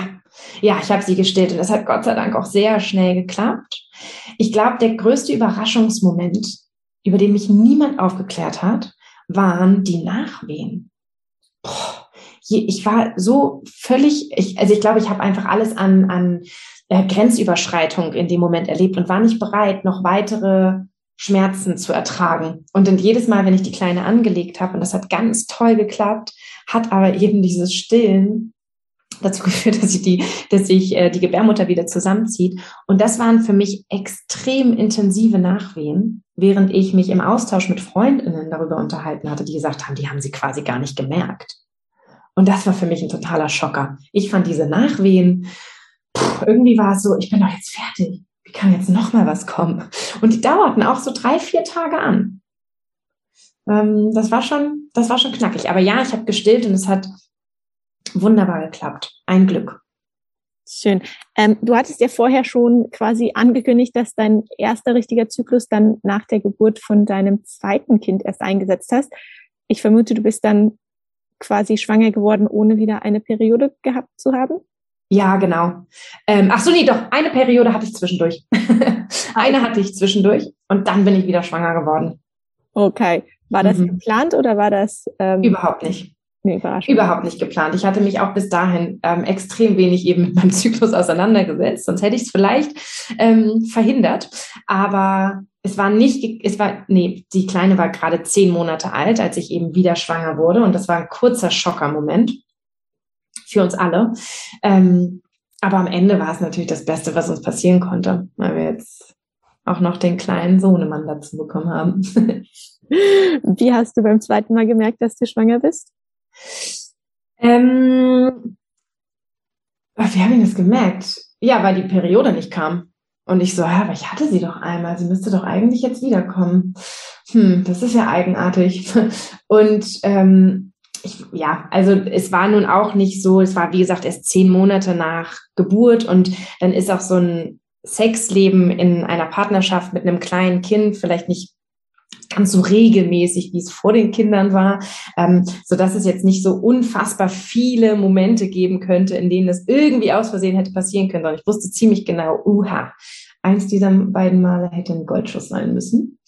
ja, ich habe sie gestillt und das hat Gott sei Dank auch sehr schnell geklappt. Ich glaube, der größte Überraschungsmoment, über den mich niemand aufgeklärt hat, waren die Nachwehen ich war so völlig, ich, also ich glaube, ich habe einfach alles an, an äh, Grenzüberschreitung in dem Moment erlebt und war nicht bereit, noch weitere Schmerzen zu ertragen. Und dann jedes Mal, wenn ich die Kleine angelegt habe, und das hat ganz toll geklappt, hat aber eben dieses Stillen dazu [LAUGHS] geführt, dass sich die, dass sich äh, die Gebärmutter wieder zusammenzieht. Und das waren für mich extrem intensive Nachwehen, während ich mich im Austausch mit Freundinnen darüber unterhalten hatte, die gesagt haben, die haben sie quasi gar nicht gemerkt. Und das war für mich ein totaler Schocker. Ich fand diese Nachwehen pff, irgendwie war es so, ich bin doch jetzt fertig. Wie kann jetzt noch mal was kommen? Und die dauerten auch so drei, vier Tage an. Ähm, das war schon, das war schon knackig. Aber ja, ich habe gestillt und es hat wunderbar geklappt. Ein Glück. Schön. Ähm, du hattest ja vorher schon quasi angekündigt, dass dein erster richtiger Zyklus dann nach der Geburt von deinem zweiten Kind erst eingesetzt hast. Ich vermute, du bist dann quasi schwanger geworden, ohne wieder eine Periode gehabt zu haben? Ja, genau. Ähm, ach so, nee, doch, eine Periode hatte ich zwischendurch. [LAUGHS] eine hatte ich zwischendurch und dann bin ich wieder schwanger geworden. Okay. War das mhm. geplant oder war das? Ähm, Überhaupt nicht. Nee, Überhaupt nicht geplant. Ich hatte mich auch bis dahin ähm, extrem wenig eben mit meinem [LAUGHS] Zyklus auseinandergesetzt, sonst hätte ich es vielleicht ähm, verhindert. Aber es war nicht, es war, nee, die Kleine war gerade zehn Monate alt, als ich eben wieder schwanger wurde. Und das war ein kurzer Schocker-Moment für uns alle. Ähm, aber am Ende war es natürlich das Beste, was uns passieren konnte, weil wir jetzt auch noch den kleinen Sohnemann dazu bekommen haben. [LAUGHS] Wie hast du beim zweiten Mal gemerkt, dass du schwanger bist? Ähm, wie haben wir das gemerkt? Ja, weil die Periode nicht kam. Und ich so, ja, aber ich hatte sie doch einmal, sie müsste doch eigentlich jetzt wiederkommen. Hm, das ist ja eigenartig. [LAUGHS] Und ähm, ich, ja, also es war nun auch nicht so, es war wie gesagt erst zehn Monate nach Geburt und dann ist auch so ein Sexleben in einer Partnerschaft mit einem kleinen Kind vielleicht nicht ganz so regelmäßig, wie es vor den Kindern war, ähm, so dass es jetzt nicht so unfassbar viele Momente geben könnte, in denen es irgendwie aus Versehen hätte passieren können. Und ich wusste ziemlich genau, uha, eins dieser beiden Male hätte ein Goldschuss sein müssen.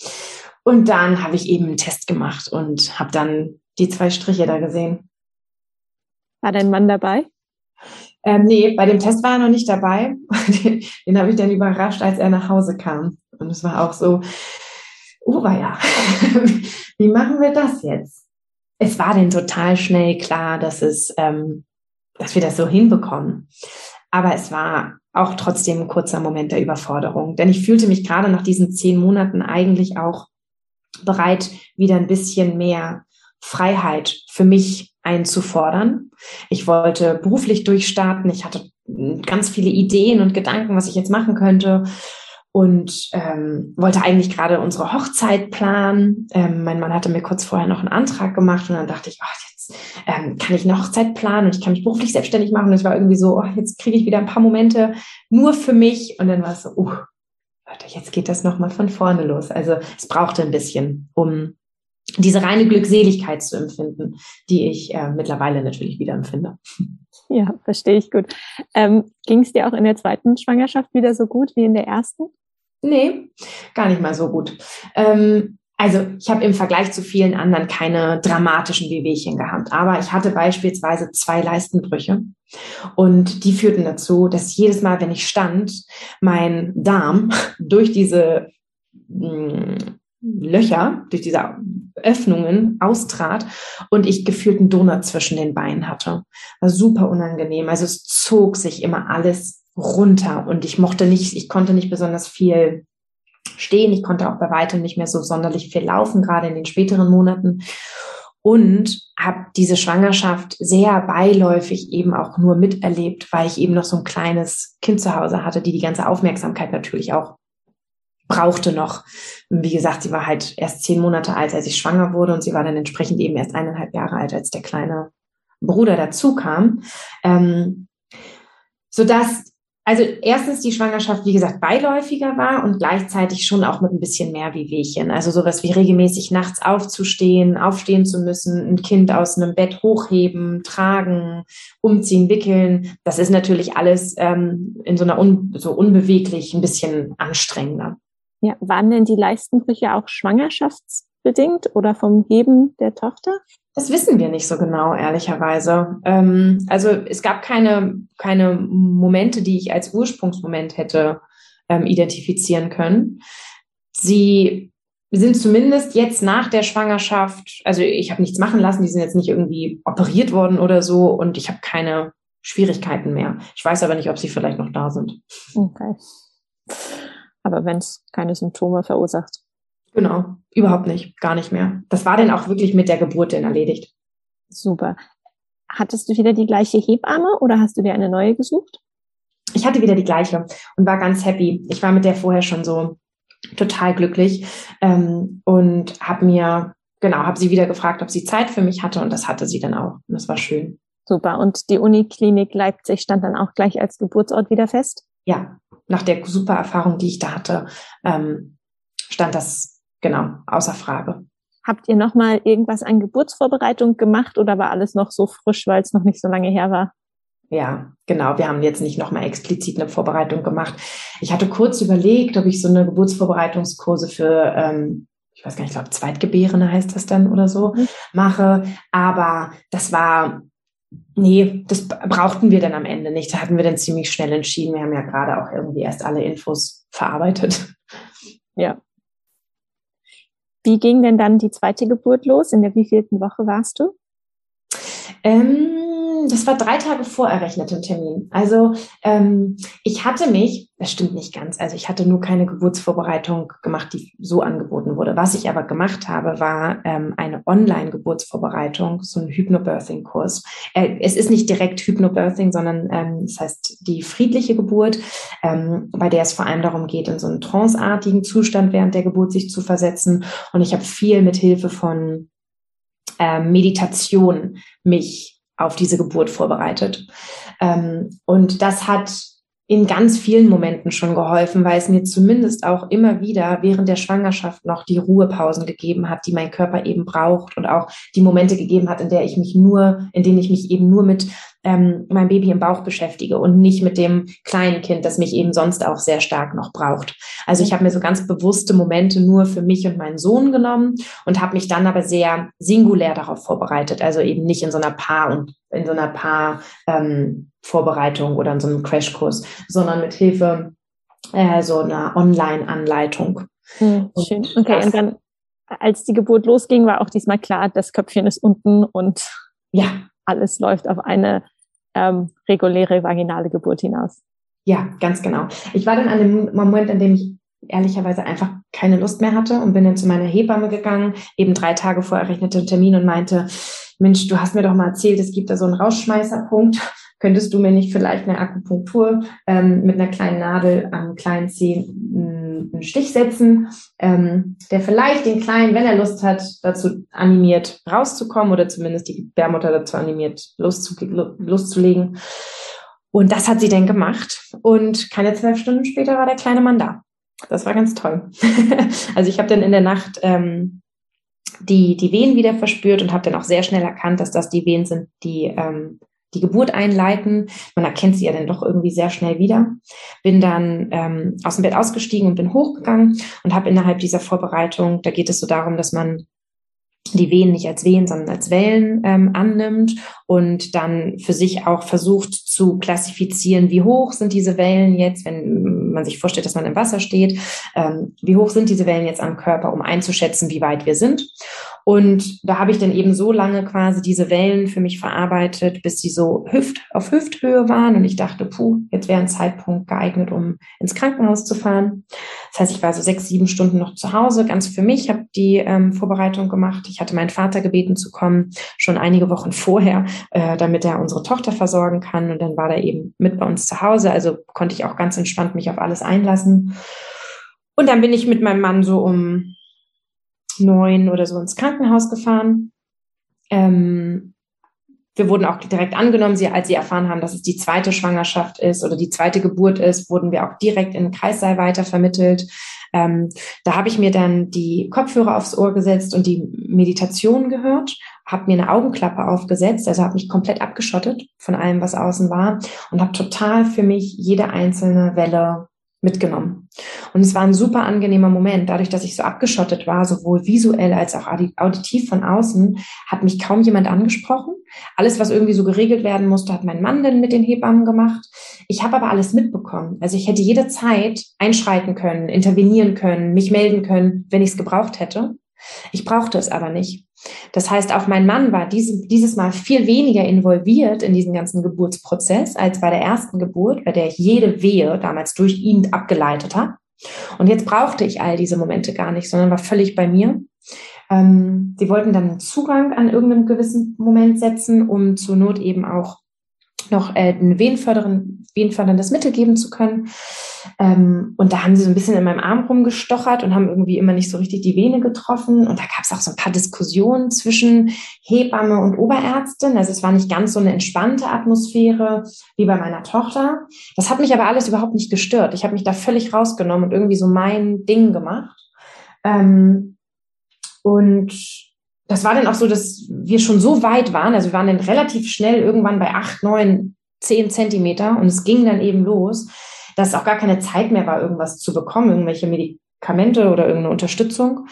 Und dann habe ich eben einen Test gemacht und habe dann die zwei Striche da gesehen. War dein Mann dabei? Ähm, nee, bei dem Test war er noch nicht dabei. Den, [LAUGHS] den habe ich dann überrascht, als er nach Hause kam. Und es war auch so, oh ja, [LAUGHS] wie machen wir das jetzt? Es war denn total schnell klar, dass es, ähm, dass wir das so hinbekommen. Aber es war auch trotzdem ein kurzer Moment der Überforderung, denn ich fühlte mich gerade nach diesen zehn Monaten eigentlich auch bereit, wieder ein bisschen mehr Freiheit für mich einzufordern. Ich wollte beruflich durchstarten. Ich hatte ganz viele Ideen und Gedanken, was ich jetzt machen könnte und ähm, wollte eigentlich gerade unsere Hochzeit planen. Ähm, mein Mann hatte mir kurz vorher noch einen Antrag gemacht und dann dachte ich, oh, jetzt ähm, kann ich eine Hochzeit planen und ich kann mich beruflich selbstständig machen. Und es war irgendwie so, oh, jetzt kriege ich wieder ein paar Momente nur für mich. Und dann war es so, uh, Leute, jetzt geht das nochmal von vorne los. Also es brauchte ein bisschen, um diese reine Glückseligkeit zu empfinden, die ich äh, mittlerweile natürlich wieder empfinde. Ja, verstehe ich gut. Ähm, Ging es dir auch in der zweiten Schwangerschaft wieder so gut wie in der ersten? Nee, gar nicht mal so gut. Ähm, also ich habe im Vergleich zu vielen anderen keine dramatischen Wehwehchen gehabt, aber ich hatte beispielsweise zwei Leistenbrüche und die führten dazu, dass jedes Mal, wenn ich stand, mein Darm [LAUGHS] durch diese mh, hm, Löcher, durch diese Öffnungen austrat und ich gefühlt einen Donut zwischen den Beinen hatte. War super unangenehm. Also es zog sich immer alles runter und ich mochte nicht, ich konnte nicht besonders viel stehen. Ich konnte auch bei weitem nicht mehr so sonderlich viel laufen, gerade in den späteren Monaten. Und habe diese Schwangerschaft sehr beiläufig eben auch nur miterlebt, weil ich eben noch so ein kleines Kind zu Hause hatte, die die ganze Aufmerksamkeit natürlich auch brauchte noch. Wie gesagt, sie war halt erst zehn Monate alt, als ich schwanger wurde und sie war dann entsprechend eben erst eineinhalb Jahre alt, als der kleine Bruder dazu kam. Ähm, sodass also erstens die Schwangerschaft, wie gesagt, beiläufiger war und gleichzeitig schon auch mit ein bisschen mehr wie Wehchen. Also sowas wie regelmäßig nachts aufzustehen, aufstehen zu müssen, ein Kind aus einem Bett hochheben, tragen, umziehen, wickeln. Das ist natürlich alles ähm, in so einer un so unbeweglich ein bisschen anstrengender. Ja, waren denn die Leistenbrüche auch schwangerschaftsbedingt oder vom Heben der Tochter? Das wissen wir nicht so genau, ehrlicherweise. Ähm, also es gab keine, keine Momente, die ich als Ursprungsmoment hätte ähm, identifizieren können. Sie sind zumindest jetzt nach der Schwangerschaft, also ich habe nichts machen lassen, die sind jetzt nicht irgendwie operiert worden oder so und ich habe keine Schwierigkeiten mehr. Ich weiß aber nicht, ob sie vielleicht noch da sind. Okay. Aber wenn es keine Symptome verursacht. Genau, überhaupt nicht, gar nicht mehr. Das war dann auch wirklich mit der Geburt dann erledigt. Super. Hattest du wieder die gleiche Hebamme oder hast du dir eine neue gesucht? ich hatte wieder die gleiche und war ganz happy. Ich war mit der vorher schon so total glücklich ähm, und habe mir genau, habe sie wieder gefragt, ob sie Zeit für mich hatte und das hatte sie dann auch. Und das war schön. Super. Und die Uniklinik Leipzig stand dann auch gleich als Geburtsort wieder fest? Ja, nach der super Erfahrung, die ich da hatte, ähm, stand das genau außer Frage. Habt ihr noch mal irgendwas an Geburtsvorbereitung gemacht oder war alles noch so frisch, weil es noch nicht so lange her war? Ja, genau. Wir haben jetzt nicht nochmal explizit eine Vorbereitung gemacht. Ich hatte kurz überlegt, ob ich so eine Geburtsvorbereitungskurse für ähm, ich weiß gar nicht, ich glaube, Zweitgebärende heißt das dann oder so, mhm. mache. Aber das war, nee, das brauchten wir dann am Ende nicht. Da hatten wir dann ziemlich schnell entschieden. Wir haben ja gerade auch irgendwie erst alle Infos verarbeitet. Ja. Wie ging denn dann die zweite Geburt los? In der wievielten Woche warst du? Ähm, das war drei Tage vor errechnetem Termin. Also ähm, ich hatte mich, das stimmt nicht ganz, also ich hatte nur keine Geburtsvorbereitung gemacht, die so angeboten wurde. Was ich aber gemacht habe, war ähm, eine Online-Geburtsvorbereitung, so ein Hypnobirthing-Kurs. Äh, es ist nicht direkt Hypnobirthing, sondern ähm, das heißt die friedliche Geburt, ähm, bei der es vor allem darum geht, in so einen tranceartigen Zustand während der Geburt sich zu versetzen. Und ich habe viel mit Hilfe von äh, Meditation mich auf diese Geburt vorbereitet. Ähm, und das hat in ganz vielen Momenten schon geholfen, weil es mir zumindest auch immer wieder während der Schwangerschaft noch die Ruhepausen gegeben hat, die mein Körper eben braucht und auch die Momente gegeben hat, in der ich mich nur, in denen ich mich eben nur mit ähm, mein Baby im Bauch beschäftige und nicht mit dem kleinen Kind, das mich eben sonst auch sehr stark noch braucht. Also ich habe mir so ganz bewusste Momente nur für mich und meinen Sohn genommen und habe mich dann aber sehr singulär darauf vorbereitet. Also eben nicht in so einer Paar- und in so einer Paar ähm, Vorbereitung oder in so einem Crashkurs, sondern mit Hilfe äh, so einer Online-Anleitung. Hm, schön. Okay, und dann, als die Geburt losging, war auch diesmal klar, das Köpfchen ist unten und ja, alles läuft auf eine ähm, reguläre vaginale Geburt hinaus. Ja, ganz genau. Ich war dann an dem Moment, an dem ich ehrlicherweise einfach keine Lust mehr hatte und bin dann zu meiner Hebamme gegangen, eben drei Tage vor errechnetem Termin und meinte, Mensch, du hast mir doch mal erzählt, es gibt da so einen Rausschmeißerpunkt. [LAUGHS] Könntest du mir nicht vielleicht eine Akupunktur ähm, mit einer kleinen Nadel am kleinen Zeh einen Stich setzen, ähm, der vielleicht den Kleinen, wenn er Lust hat, dazu animiert, rauszukommen oder zumindest die Gebärmutter dazu animiert, loszulegen. Und das hat sie dann gemacht. Und keine zwölf Stunden später war der kleine Mann da. Das war ganz toll. [LAUGHS] also ich habe dann in der Nacht ähm, die, die Wehen wieder verspürt und habe dann auch sehr schnell erkannt, dass das die Wehen sind, die ähm, die Geburt einleiten. Man erkennt sie ja dann doch irgendwie sehr schnell wieder. Bin dann ähm, aus dem Bett ausgestiegen und bin hochgegangen und habe innerhalb dieser Vorbereitung, da geht es so darum, dass man die Wehen nicht als Wehen, sondern als Wellen ähm, annimmt und dann für sich auch versucht zu klassifizieren, wie hoch sind diese Wellen jetzt, wenn man sich vorstellt, dass man im Wasser steht, ähm, wie hoch sind diese Wellen jetzt am Körper, um einzuschätzen, wie weit wir sind. Und da habe ich dann eben so lange quasi diese Wellen für mich verarbeitet, bis sie so Hüft auf Hüfthöhe waren. Und ich dachte, puh, jetzt wäre ein Zeitpunkt geeignet, um ins Krankenhaus zu fahren. Das heißt, ich war so sechs, sieben Stunden noch zu Hause, ganz für mich, habe die ähm, Vorbereitung gemacht. Ich hatte meinen Vater gebeten zu kommen, schon einige Wochen vorher, äh, damit er unsere Tochter versorgen kann. Und dann war er eben mit bei uns zu Hause. Also konnte ich auch ganz entspannt mich auf alles einlassen. Und dann bin ich mit meinem Mann so um neun oder so ins Krankenhaus gefahren. Ähm, wir wurden auch direkt angenommen, sie, als sie erfahren haben, dass es die zweite Schwangerschaft ist oder die zweite Geburt ist, wurden wir auch direkt in den Kreissaal weitervermittelt. Ähm, da habe ich mir dann die Kopfhörer aufs Ohr gesetzt und die Meditation gehört, habe mir eine Augenklappe aufgesetzt, also habe mich komplett abgeschottet von allem, was außen war und habe total für mich jede einzelne Welle mitgenommen. Und es war ein super angenehmer Moment. Dadurch, dass ich so abgeschottet war, sowohl visuell als auch auditiv von außen, hat mich kaum jemand angesprochen. Alles, was irgendwie so geregelt werden musste, hat mein Mann dann mit den Hebammen gemacht. Ich habe aber alles mitbekommen. Also ich hätte jederzeit einschreiten können, intervenieren können, mich melden können, wenn ich es gebraucht hätte. Ich brauchte es aber nicht. Das heißt, auch mein Mann war diese, dieses Mal viel weniger involviert in diesen ganzen Geburtsprozess als bei der ersten Geburt, bei der ich jede Wehe damals durch ihn abgeleitet habe. Und jetzt brauchte ich all diese Momente gar nicht, sondern war völlig bei mir. Ähm, sie wollten dann einen Zugang an irgendeinem gewissen Moment setzen, um zur Not eben auch noch äh, eine Fall Mittel geben zu können. Ähm, und da haben sie so ein bisschen in meinem Arm rumgestochert und haben irgendwie immer nicht so richtig die Vene getroffen. Und da gab es auch so ein paar Diskussionen zwischen Hebamme und Oberärztin. Also es war nicht ganz so eine entspannte Atmosphäre wie bei meiner Tochter. Das hat mich aber alles überhaupt nicht gestört. Ich habe mich da völlig rausgenommen und irgendwie so mein Ding gemacht. Ähm, und das war dann auch so, dass wir schon so weit waren, also wir waren dann relativ schnell irgendwann bei acht, neun, zehn Zentimeter und es ging dann eben los, dass auch gar keine Zeit mehr war, irgendwas zu bekommen, irgendwelche Medikamente oder irgendeine Unterstützung.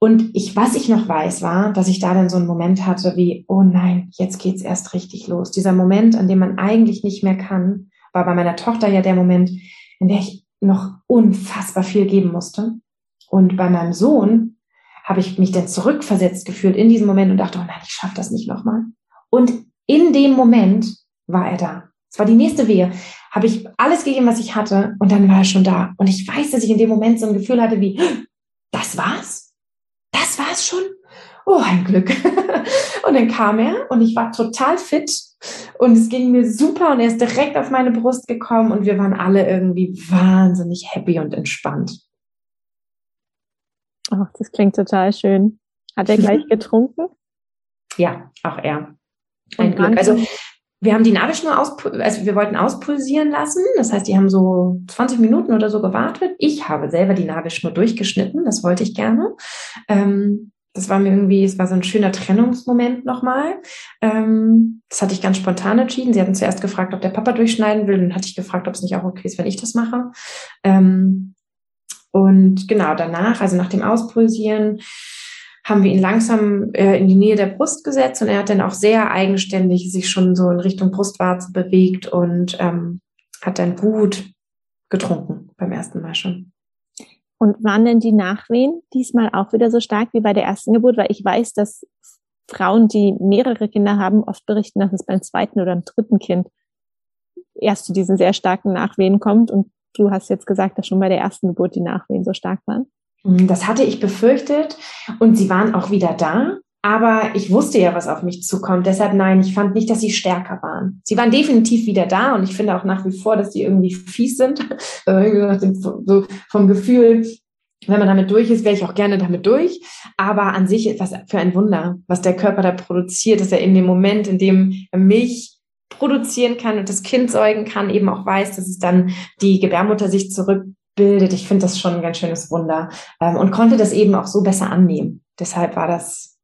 Und ich, was ich noch weiß, war, dass ich da dann so einen Moment hatte wie, oh nein, jetzt geht's erst richtig los. Dieser Moment, an dem man eigentlich nicht mehr kann, war bei meiner Tochter ja der Moment, in der ich noch unfassbar viel geben musste. Und bei meinem Sohn habe ich mich dann zurückversetzt gefühlt in diesem Moment und dachte, oh nein, ich schaffe das nicht nochmal. Und in dem Moment war er da. Es war die nächste Wehe. Habe ich alles gegeben, was ich hatte und dann war er schon da. Und ich weiß, dass ich in dem Moment so ein Gefühl hatte wie, das war's? Das war's schon? Oh, ein Glück. [LAUGHS] und dann kam er und ich war total fit und es ging mir super und er ist direkt auf meine Brust gekommen und wir waren alle irgendwie wahnsinnig happy und entspannt. Ach, das klingt total schön. Hat er gleich [LAUGHS] getrunken? Ja, auch er. Ein Glück. Also wir haben die Nabelschnur aus, also wir wollten auspulsieren lassen. Das heißt, die haben so 20 Minuten oder so gewartet. Ich habe selber die Nabelschnur durchgeschnitten. Das wollte ich gerne. Ähm, das war mir irgendwie, es war so ein schöner Trennungsmoment nochmal. Ähm, das hatte ich ganz spontan entschieden. Sie hatten zuerst gefragt, ob der Papa durchschneiden will. Dann hatte ich gefragt, ob es nicht auch okay ist, wenn ich das mache. Ähm, und genau danach, also nach dem Auspulsieren, haben wir ihn langsam äh, in die Nähe der Brust gesetzt und er hat dann auch sehr eigenständig sich schon so in Richtung Brustwarze bewegt und ähm, hat dann gut getrunken beim ersten Mal schon. Und waren denn die Nachwehen diesmal auch wieder so stark wie bei der ersten Geburt? Weil ich weiß, dass Frauen, die mehrere Kinder haben, oft berichten, dass es beim zweiten oder dritten Kind erst zu diesen sehr starken Nachwehen kommt und Du hast jetzt gesagt, dass schon bei der ersten Geburt die Nachwehen so stark waren. Mm, das hatte ich befürchtet und sie waren auch wieder da. Aber ich wusste ja, was auf mich zukommt. Deshalb nein, ich fand nicht, dass sie stärker waren. Sie waren definitiv wieder da und ich finde auch nach wie vor, dass sie irgendwie fies sind. [LAUGHS] so vom Gefühl, wenn man damit durch ist, wäre ich auch gerne damit durch. Aber an sich, was für ein Wunder, was der Körper da produziert, dass er in dem Moment, in dem er Milch produzieren kann und das Kind säugen kann, eben auch weiß, dass es dann die Gebärmutter sich zurückbildet. Ich finde das schon ein ganz schönes Wunder ähm, und konnte das eben auch so besser annehmen. Deshalb war das,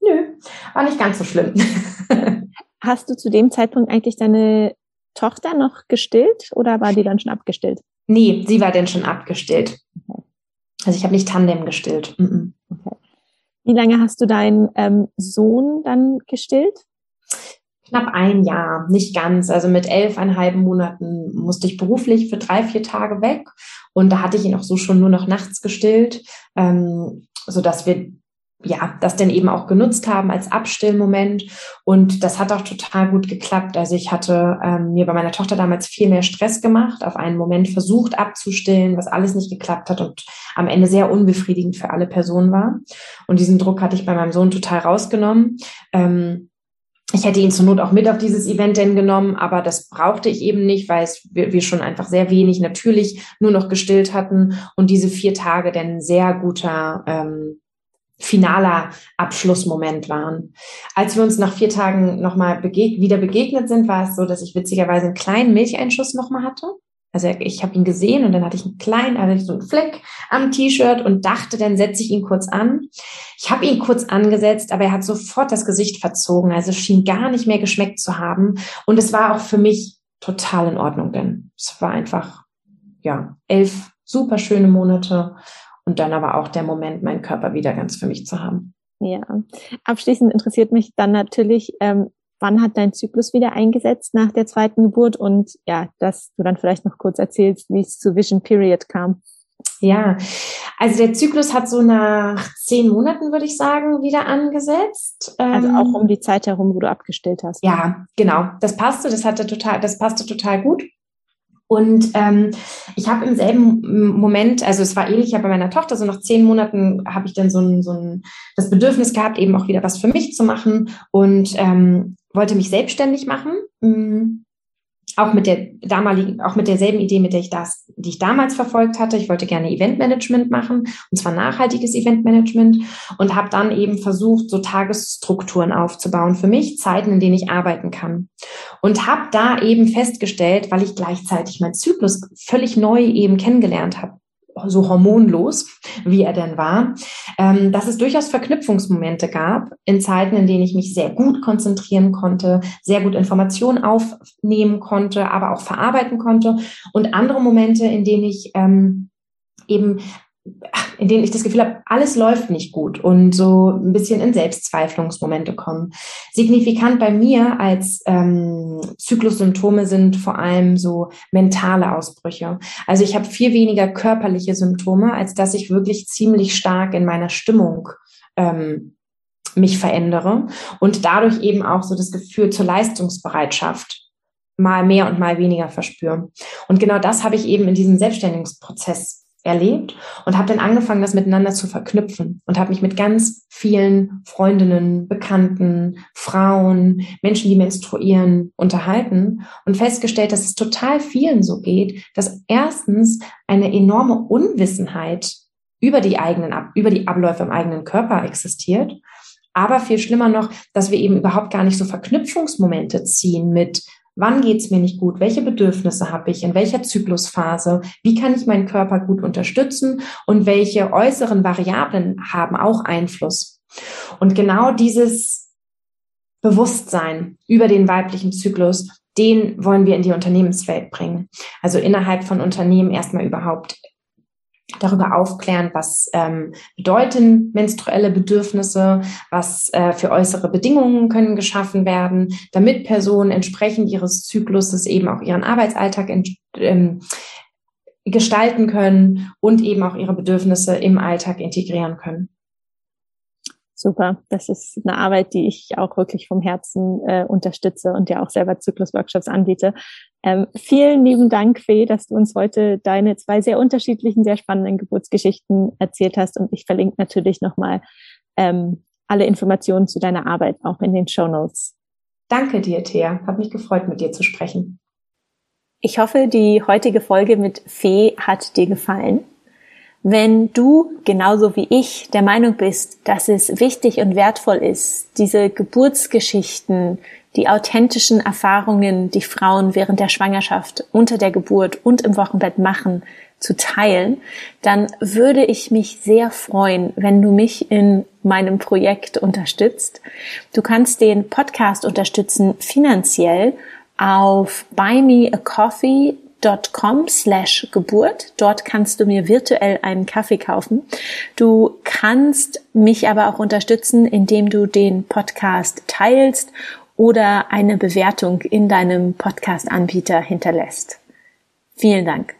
nö, war nicht ganz so schlimm. [LAUGHS] Hast du zu dem Zeitpunkt eigentlich deine Tochter noch gestillt oder war die dann schon abgestillt? Nee, sie war denn schon abgestillt. Okay. Also ich habe nicht Tandem gestillt. Okay. Wie lange hast du deinen ähm, Sohn dann gestillt? Knapp ein Jahr, nicht ganz. Also mit elfeinhalb Monaten musste ich beruflich für drei, vier Tage weg. Und da hatte ich ihn auch so schon nur noch nachts gestillt, ähm, so dass wir ja, das dann eben auch genutzt haben als Abstillmoment. Und das hat auch total gut geklappt. Also ich hatte ähm, mir bei meiner Tochter damals viel mehr Stress gemacht, auf einen Moment versucht abzustillen, was alles nicht geklappt hat und am Ende sehr unbefriedigend für alle Personen war. Und diesen Druck hatte ich bei meinem Sohn total rausgenommen. Ähm, ich hätte ihn zur Not auch mit auf dieses Event denn genommen, aber das brauchte ich eben nicht, weil es, wir, schon einfach sehr wenig natürlich nur noch gestillt hatten und diese vier Tage dann sehr guter ähm, finaler Abschlussmoment waren. Als wir uns nach vier Tagen nochmal begeg wieder begegnet sind, war es so, dass ich witzigerweise einen kleinen Milcheinschuss nochmal hatte. Also ich habe ihn gesehen und dann hatte ich einen kleinen, also so einen Fleck am T-Shirt und dachte, dann setze ich ihn kurz an. Ich habe ihn kurz angesetzt, aber er hat sofort das Gesicht verzogen. Also schien gar nicht mehr geschmeckt zu haben. Und es war auch für mich total in Ordnung, denn es war einfach, ja, elf super schöne Monate und dann aber auch der Moment, meinen Körper wieder ganz für mich zu haben. Ja, abschließend interessiert mich dann natürlich, ähm, wann hat dein Zyklus wieder eingesetzt nach der zweiten Geburt und ja, dass du dann vielleicht noch kurz erzählst, wie es zu Vision Period kam. Ja, also der Zyklus hat so nach zehn Monaten, würde ich sagen, wieder angesetzt. Also auch ähm, um die Zeit herum, wo du abgestillt hast. Ja, genau. Das passte, das hatte total, das passte total gut. Und ähm, ich habe im selben Moment, also es war ähnlich ja bei meiner Tochter, so nach zehn Monaten habe ich dann so ein, so ein das Bedürfnis gehabt, eben auch wieder was für mich zu machen und ähm, wollte mich selbstständig machen. Mm, auch mit der damaligen, auch mit derselben Idee, mit der ich das, die ich damals verfolgt hatte. Ich wollte gerne Eventmanagement machen, und zwar nachhaltiges Eventmanagement und habe dann eben versucht, so Tagesstrukturen aufzubauen für mich, Zeiten, in denen ich arbeiten kann. Und habe da eben festgestellt, weil ich gleichzeitig meinen Zyklus völlig neu eben kennengelernt habe, so hormonlos, wie er denn war, ähm, dass es durchaus Verknüpfungsmomente gab in Zeiten, in denen ich mich sehr gut konzentrieren konnte, sehr gut Informationen aufnehmen konnte, aber auch verarbeiten konnte. Und andere Momente, in denen ich ähm, eben in denen ich das Gefühl habe, alles läuft nicht gut und so ein bisschen in Selbstzweiflungsmomente kommen. Signifikant bei mir als ähm, Zyklussymptome sind vor allem so mentale Ausbrüche. Also ich habe viel weniger körperliche Symptome, als dass ich wirklich ziemlich stark in meiner Stimmung ähm, mich verändere und dadurch eben auch so das Gefühl zur Leistungsbereitschaft mal mehr und mal weniger verspüren. Und genau das habe ich eben in diesem Selbstständigungsprozess erlebt und habe dann angefangen, das miteinander zu verknüpfen und habe mich mit ganz vielen Freundinnen, Bekannten, Frauen, Menschen, die menstruieren, unterhalten und festgestellt, dass es total vielen so geht, dass erstens eine enorme Unwissenheit über die eigenen, über die Abläufe im eigenen Körper existiert. Aber viel schlimmer noch, dass wir eben überhaupt gar nicht so Verknüpfungsmomente ziehen mit Wann geht's mir nicht gut? Welche Bedürfnisse habe ich? In welcher Zyklusphase? Wie kann ich meinen Körper gut unterstützen? Und welche äußeren Variablen haben auch Einfluss? Und genau dieses Bewusstsein über den weiblichen Zyklus, den wollen wir in die Unternehmenswelt bringen. Also innerhalb von Unternehmen erstmal überhaupt darüber aufklären, was ähm, bedeuten menstruelle Bedürfnisse, was äh, für äußere Bedingungen können geschaffen werden, damit Personen entsprechend ihres Zykluses eben auch ihren Arbeitsalltag ähm, gestalten können und eben auch ihre Bedürfnisse im Alltag integrieren können. Super, das ist eine Arbeit, die ich auch wirklich vom Herzen äh, unterstütze und ja auch selber Zyklusworkshops anbiete. Ähm, vielen lieben Dank, Fee, dass du uns heute deine zwei sehr unterschiedlichen, sehr spannenden Geburtsgeschichten erzählt hast. Und ich verlinke natürlich nochmal ähm, alle Informationen zu deiner Arbeit auch in den Show Notes. Danke dir, Thea. Hat mich gefreut, mit dir zu sprechen. Ich hoffe, die heutige Folge mit Fee hat dir gefallen. Wenn du genauso wie ich der Meinung bist, dass es wichtig und wertvoll ist, diese Geburtsgeschichten, die authentischen Erfahrungen, die Frauen während der Schwangerschaft, unter der Geburt und im Wochenbett machen, zu teilen, dann würde ich mich sehr freuen, wenn du mich in meinem Projekt unterstützt. Du kannst den Podcast unterstützen finanziell auf Buy Me a Coffee com slash Geburt. Dort kannst du mir virtuell einen Kaffee kaufen. Du kannst mich aber auch unterstützen, indem du den Podcast teilst oder eine Bewertung in deinem Podcast-Anbieter hinterlässt. Vielen Dank.